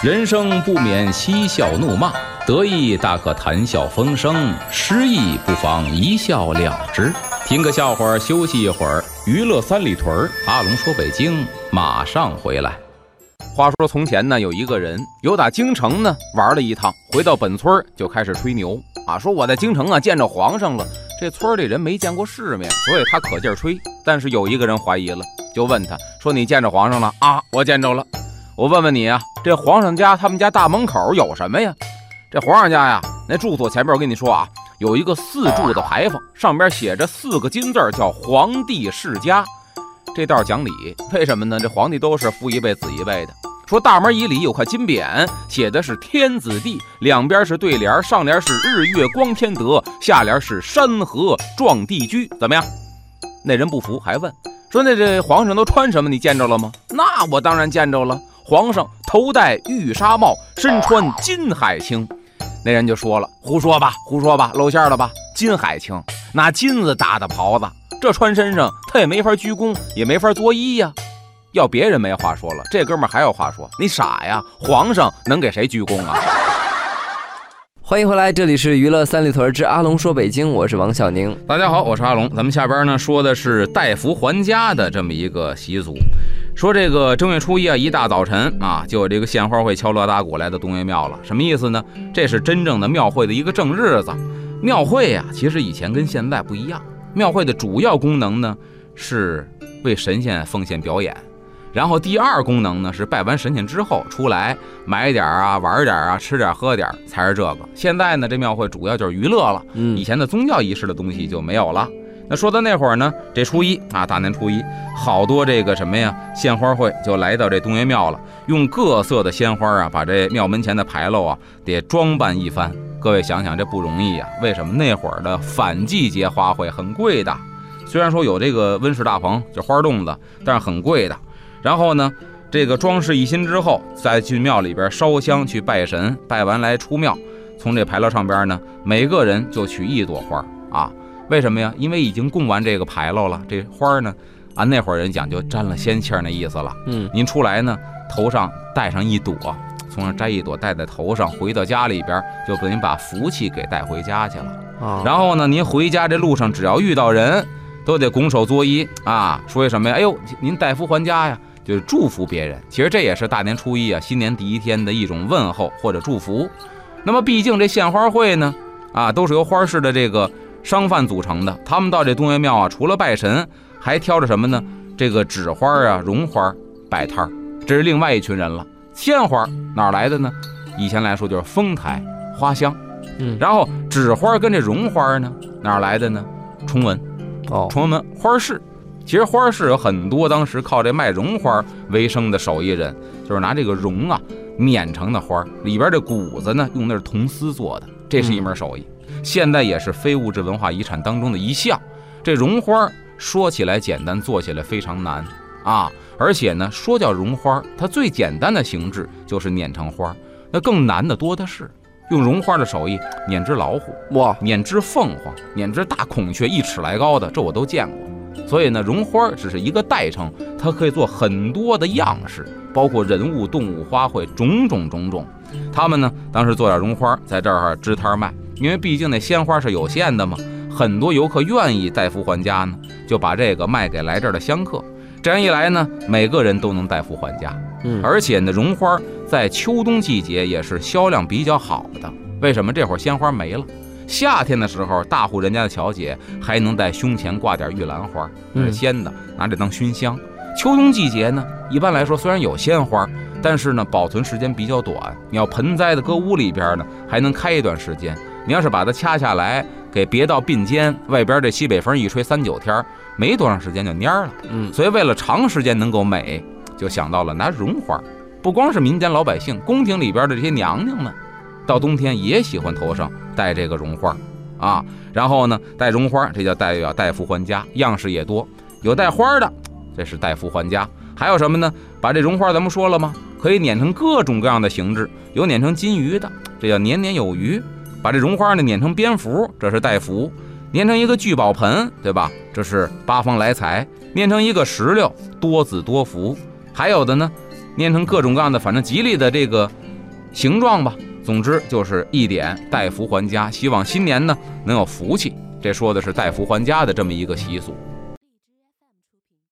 人生不免嬉笑怒骂，得意大可谈笑风生，失意不妨一笑了之。听个笑话，休息一会儿。娱乐三里屯，阿龙说北京，马上回来。话说从前呢，有一个人由打京城呢玩了一趟，回到本村就开始吹牛啊，说我在京城啊见着皇上了。这村里人没见过世面，所以他可劲吹。但是有一个人怀疑了，就问他说：“你见着皇上了啊？”我见着了。我问问你啊，这皇上家他们家大门口有什么呀？这皇上家呀，那住所前边我跟你说啊，有一个四柱的牌坊，上边写着四个金字叫“皇帝世家”。这倒是讲理，为什么呢？这皇帝都是父一辈子一辈的。说大门以里有块金匾，写的是天子地，两边是对联，上联是日月光天德，下联是山河壮地居。怎么样？那人不服，还问说：“那这皇上都穿什么？你见着了吗？”那我当然见着了。皇上头戴玉纱帽，身穿金海青。那人就说了：“胡说吧，胡说吧，露馅了吧？金海青，拿金子打的袍子，这穿身上他也没法鞠躬，也没法作揖呀。”要别人没话说了，这哥们还有话说。你傻呀？皇上能给谁鞠躬啊？欢迎回来，这里是娱乐三里屯之阿龙说北京，我是王小宁。大家好，我是阿龙。咱们下边呢说的是代福还家的这么一个习俗。说这个正月初一啊，一大早晨啊，就有这个献花会敲锣打鼓来到东岳庙了。什么意思呢？这是真正的庙会的一个正日子。庙会呀，其实以前跟现在不一样。庙会的主要功能呢，是为神仙奉献表演。然后第二功能呢是拜完神仙之后出来买点啊玩点啊吃点喝点才是这个。现在呢这庙会主要就是娱乐了，以前的宗教仪式的东西就没有了。那说到那会儿呢，这初一啊大年初一，好多这个什么呀献花会就来到这东岳庙了，用各色的鲜花啊把这庙门前的牌楼啊得装扮一番。各位想想这不容易呀，为什么那会儿的反季节花卉很贵的？虽然说有这个温室大棚就花洞子，但是很贵的。然后呢，这个装饰一新之后，再去庙里边烧香去拜神，拜完来出庙，从这牌楼上边呢，每个人就取一朵花啊。为什么呀？因为已经供完这个牌楼了，这花呢，按那会儿人讲究沾了仙气儿那意思了。嗯，您出来呢，头上戴上一朵，从上摘一朵戴在头上，回到家里边就等于把福气给带回家去了。啊，然后呢，您回家这路上只要遇到人，都得拱手作揖啊，说一什么呀？哎呦，您带福还家呀！就是祝福别人，其实这也是大年初一啊，新年第一天的一种问候或者祝福。那么毕竟这献花会呢，啊，都是由花市的这个商贩组成的。他们到这东岳庙啊，除了拜神，还挑着什么呢？这个纸花啊、绒花摆摊儿。这是另外一群人了。鲜花哪来的呢？以前来说就是丰台花香。嗯，然后纸花跟这绒花呢，哪来的呢？崇文，哦，崇文门花市。其实花市有很多，当时靠这卖绒花为生的手艺人，就是拿这个绒啊碾成的花，里边这骨子呢用的是铜丝做的，这是一门手艺。现在也是非物质文化遗产当中的一项。这绒花说起来简单，做起来非常难啊！而且呢，说叫绒花，它最简单的形制就是碾成花，那更难的多的是。用绒花的手艺碾只老虎，哇，碾只凤凰，碾只大孔雀一尺来高的，这我都见过。所以呢，绒花只是一个代称，它可以做很多的样式，包括人物、动物、花卉，种种种种。他们呢，当时做点绒花，在这儿支摊卖，因为毕竟那鲜花是有限的嘛。很多游客愿意代福还家呢，就把这个卖给来这儿的香客。这样一来呢，每个人都能带福还家。嗯，而且呢，绒花在秋冬季节也是销量比较好的。为什么？这会儿鲜花没了。夏天的时候，大户人家的小姐还能在胸前挂点玉兰花，那是鲜的，拿这当熏香。秋冬季节呢，一般来说虽然有鲜花，但是呢保存时间比较短。你要盆栽的搁屋里边呢，还能开一段时间。你要是把它掐下来，给别到鬓间，外边这西北风一吹，三九天没多长时间就蔫了。嗯，所以为了长时间能够美，就想到了拿绒花。不光是民间老百姓，宫廷里边的这些娘娘们，到冬天也喜欢头上戴这个绒花啊。然后呢，戴绒花，这叫代表带福还家，样式也多，有戴花的，这是戴福还家。还有什么呢？把这绒花咱们说了吗？可以碾成各种各样的形制，有碾成金鱼的，这叫年年有余。把这绒花呢碾成蝙蝠，这是带福；碾成一个聚宝盆，对吧？这是八方来财；碾成一个石榴，多子多福。还有的呢，碾成各种各样的，反正吉利的这个形状吧。总之就是一点带福还家，希望新年呢能有福气。这说的是带福还家的这么一个习俗。